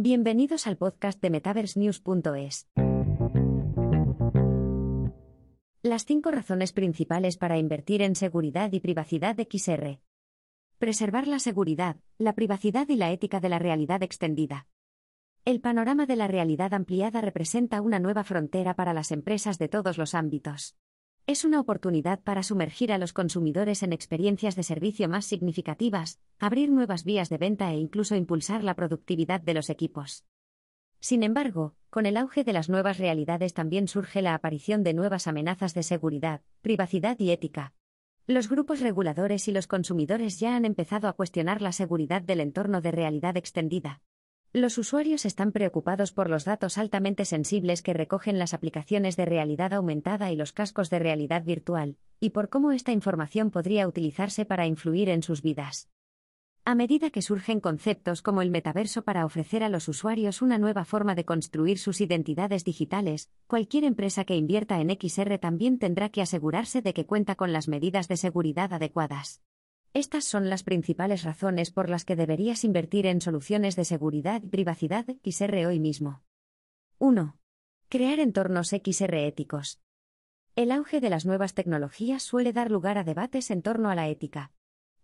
Bienvenidos al podcast de MetaverseNews.es. Las cinco razones principales para invertir en seguridad y privacidad XR. Preservar la seguridad, la privacidad y la ética de la realidad extendida. El panorama de la realidad ampliada representa una nueva frontera para las empresas de todos los ámbitos. Es una oportunidad para sumergir a los consumidores en experiencias de servicio más significativas, abrir nuevas vías de venta e incluso impulsar la productividad de los equipos. Sin embargo, con el auge de las nuevas realidades también surge la aparición de nuevas amenazas de seguridad, privacidad y ética. Los grupos reguladores y los consumidores ya han empezado a cuestionar la seguridad del entorno de realidad extendida. Los usuarios están preocupados por los datos altamente sensibles que recogen las aplicaciones de realidad aumentada y los cascos de realidad virtual, y por cómo esta información podría utilizarse para influir en sus vidas. A medida que surgen conceptos como el metaverso para ofrecer a los usuarios una nueva forma de construir sus identidades digitales, cualquier empresa que invierta en XR también tendrá que asegurarse de que cuenta con las medidas de seguridad adecuadas. Estas son las principales razones por las que deberías invertir en soluciones de seguridad y privacidad XR hoy mismo. 1. Crear entornos XR éticos. El auge de las nuevas tecnologías suele dar lugar a debates en torno a la ética.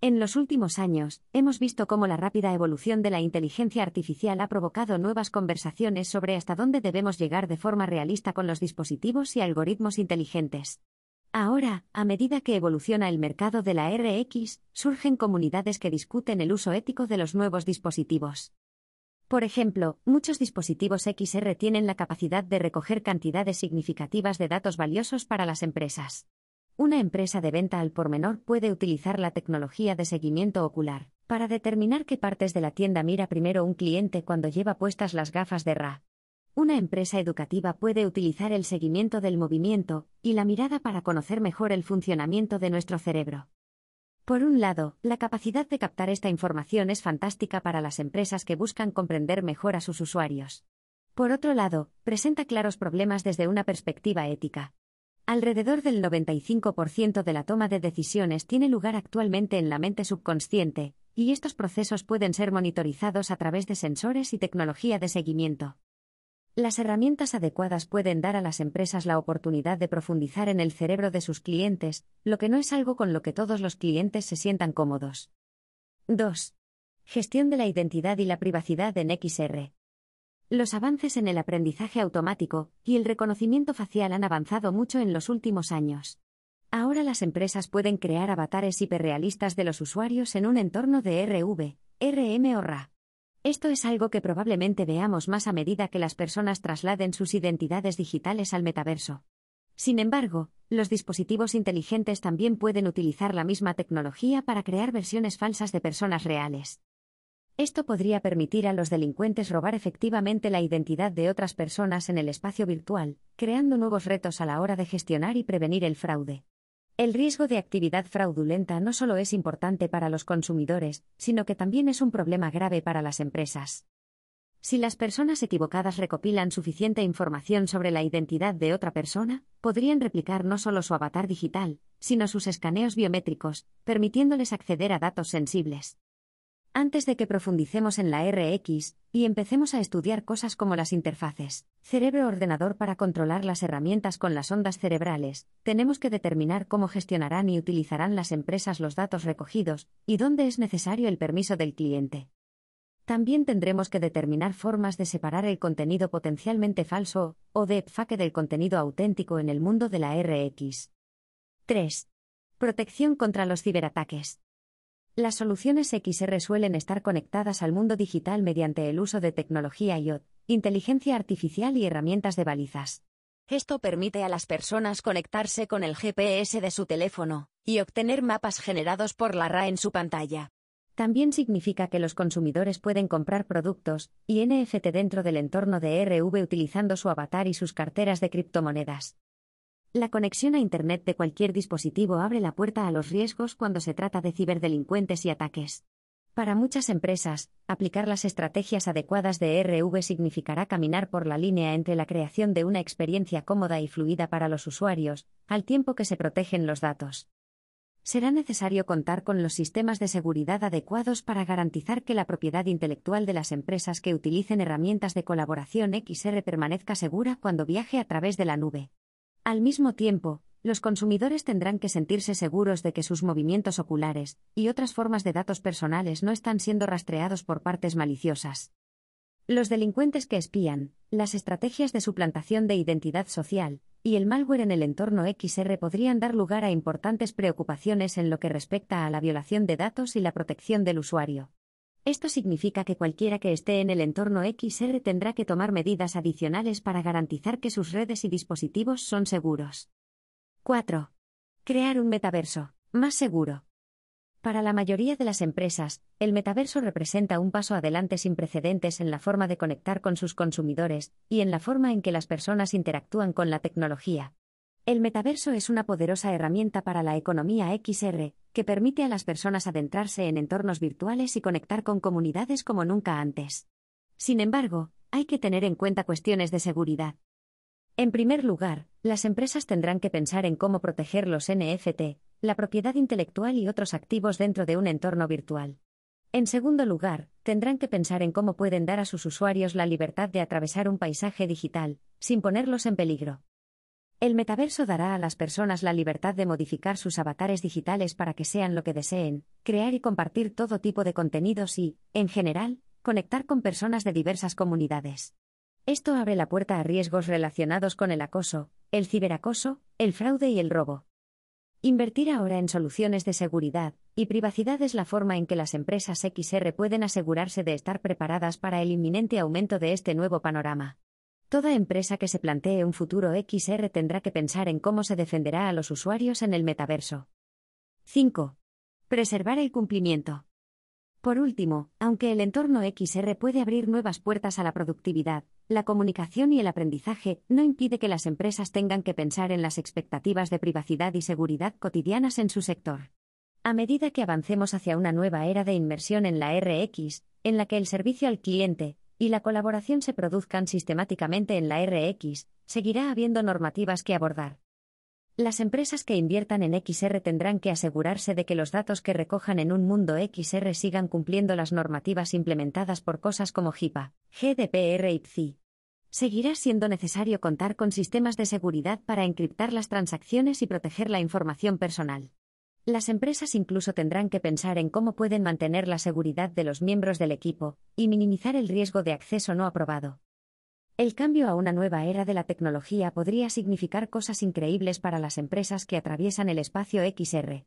En los últimos años, hemos visto cómo la rápida evolución de la inteligencia artificial ha provocado nuevas conversaciones sobre hasta dónde debemos llegar de forma realista con los dispositivos y algoritmos inteligentes. Ahora, a medida que evoluciona el mercado de la RX, surgen comunidades que discuten el uso ético de los nuevos dispositivos. Por ejemplo, muchos dispositivos XR tienen la capacidad de recoger cantidades significativas de datos valiosos para las empresas. Una empresa de venta al por menor puede utilizar la tecnología de seguimiento ocular para determinar qué partes de la tienda mira primero un cliente cuando lleva puestas las gafas de RA. Una empresa educativa puede utilizar el seguimiento del movimiento y la mirada para conocer mejor el funcionamiento de nuestro cerebro. Por un lado, la capacidad de captar esta información es fantástica para las empresas que buscan comprender mejor a sus usuarios. Por otro lado, presenta claros problemas desde una perspectiva ética. Alrededor del 95% de la toma de decisiones tiene lugar actualmente en la mente subconsciente, y estos procesos pueden ser monitorizados a través de sensores y tecnología de seguimiento. Las herramientas adecuadas pueden dar a las empresas la oportunidad de profundizar en el cerebro de sus clientes, lo que no es algo con lo que todos los clientes se sientan cómodos. 2. Gestión de la identidad y la privacidad en XR. Los avances en el aprendizaje automático y el reconocimiento facial han avanzado mucho en los últimos años. Ahora las empresas pueden crear avatares hiperrealistas de los usuarios en un entorno de RV, RM o RA. Esto es algo que probablemente veamos más a medida que las personas trasladen sus identidades digitales al metaverso. Sin embargo, los dispositivos inteligentes también pueden utilizar la misma tecnología para crear versiones falsas de personas reales. Esto podría permitir a los delincuentes robar efectivamente la identidad de otras personas en el espacio virtual, creando nuevos retos a la hora de gestionar y prevenir el fraude. El riesgo de actividad fraudulenta no solo es importante para los consumidores, sino que también es un problema grave para las empresas. Si las personas equivocadas recopilan suficiente información sobre la identidad de otra persona, podrían replicar no solo su avatar digital, sino sus escaneos biométricos, permitiéndoles acceder a datos sensibles. Antes de que profundicemos en la RX y empecemos a estudiar cosas como las interfaces, cerebro-ordenador para controlar las herramientas con las ondas cerebrales, tenemos que determinar cómo gestionarán y utilizarán las empresas los datos recogidos y dónde es necesario el permiso del cliente. También tendremos que determinar formas de separar el contenido potencialmente falso o deepfake del contenido auténtico en el mundo de la RX. 3. Protección contra los ciberataques. Las soluciones XR suelen estar conectadas al mundo digital mediante el uso de tecnología IoT, inteligencia artificial y herramientas de balizas. Esto permite a las personas conectarse con el GPS de su teléfono y obtener mapas generados por la RA en su pantalla. También significa que los consumidores pueden comprar productos y NFT dentro del entorno de RV utilizando su avatar y sus carteras de criptomonedas. La conexión a Internet de cualquier dispositivo abre la puerta a los riesgos cuando se trata de ciberdelincuentes y ataques. Para muchas empresas, aplicar las estrategias adecuadas de RV significará caminar por la línea entre la creación de una experiencia cómoda y fluida para los usuarios, al tiempo que se protegen los datos. será necesario contar con los sistemas de seguridad adecuados para garantizar que la propiedad intelectual de las empresas que utilicen herramientas de colaboración XR permanezca segura cuando viaje a través de la nube. Al mismo tiempo, los consumidores tendrán que sentirse seguros de que sus movimientos oculares y otras formas de datos personales no están siendo rastreados por partes maliciosas. Los delincuentes que espían, las estrategias de suplantación de identidad social, y el malware en el entorno XR podrían dar lugar a importantes preocupaciones en lo que respecta a la violación de datos y la protección del usuario. Esto significa que cualquiera que esté en el entorno XR tendrá que tomar medidas adicionales para garantizar que sus redes y dispositivos son seguros. 4. Crear un metaverso, más seguro. Para la mayoría de las empresas, el metaverso representa un paso adelante sin precedentes en la forma de conectar con sus consumidores y en la forma en que las personas interactúan con la tecnología. El metaverso es una poderosa herramienta para la economía XR, que permite a las personas adentrarse en entornos virtuales y conectar con comunidades como nunca antes. Sin embargo, hay que tener en cuenta cuestiones de seguridad. En primer lugar, las empresas tendrán que pensar en cómo proteger los NFT, la propiedad intelectual y otros activos dentro de un entorno virtual. En segundo lugar, tendrán que pensar en cómo pueden dar a sus usuarios la libertad de atravesar un paisaje digital, sin ponerlos en peligro. El metaverso dará a las personas la libertad de modificar sus avatares digitales para que sean lo que deseen, crear y compartir todo tipo de contenidos y, en general, conectar con personas de diversas comunidades. Esto abre la puerta a riesgos relacionados con el acoso, el ciberacoso, el fraude y el robo. Invertir ahora en soluciones de seguridad y privacidad es la forma en que las empresas XR pueden asegurarse de estar preparadas para el inminente aumento de este nuevo panorama. Toda empresa que se plantee un futuro XR tendrá que pensar en cómo se defenderá a los usuarios en el metaverso. 5. Preservar el cumplimiento. Por último, aunque el entorno XR puede abrir nuevas puertas a la productividad, la comunicación y el aprendizaje no impide que las empresas tengan que pensar en las expectativas de privacidad y seguridad cotidianas en su sector. A medida que avancemos hacia una nueva era de inmersión en la RX, en la que el servicio al cliente y la colaboración se produzcan sistemáticamente en la RX, seguirá habiendo normativas que abordar. Las empresas que inviertan en XR tendrán que asegurarse de que los datos que recojan en un mundo XR sigan cumpliendo las normativas implementadas por cosas como HIPAA, GDPR y PCI. Seguirá siendo necesario contar con sistemas de seguridad para encriptar las transacciones y proteger la información personal. Las empresas incluso tendrán que pensar en cómo pueden mantener la seguridad de los miembros del equipo y minimizar el riesgo de acceso no aprobado. El cambio a una nueva era de la tecnología podría significar cosas increíbles para las empresas que atraviesan el espacio XR.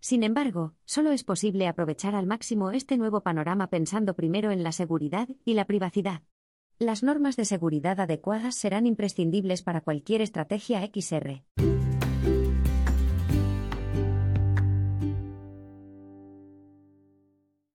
Sin embargo, solo es posible aprovechar al máximo este nuevo panorama pensando primero en la seguridad y la privacidad. Las normas de seguridad adecuadas serán imprescindibles para cualquier estrategia XR.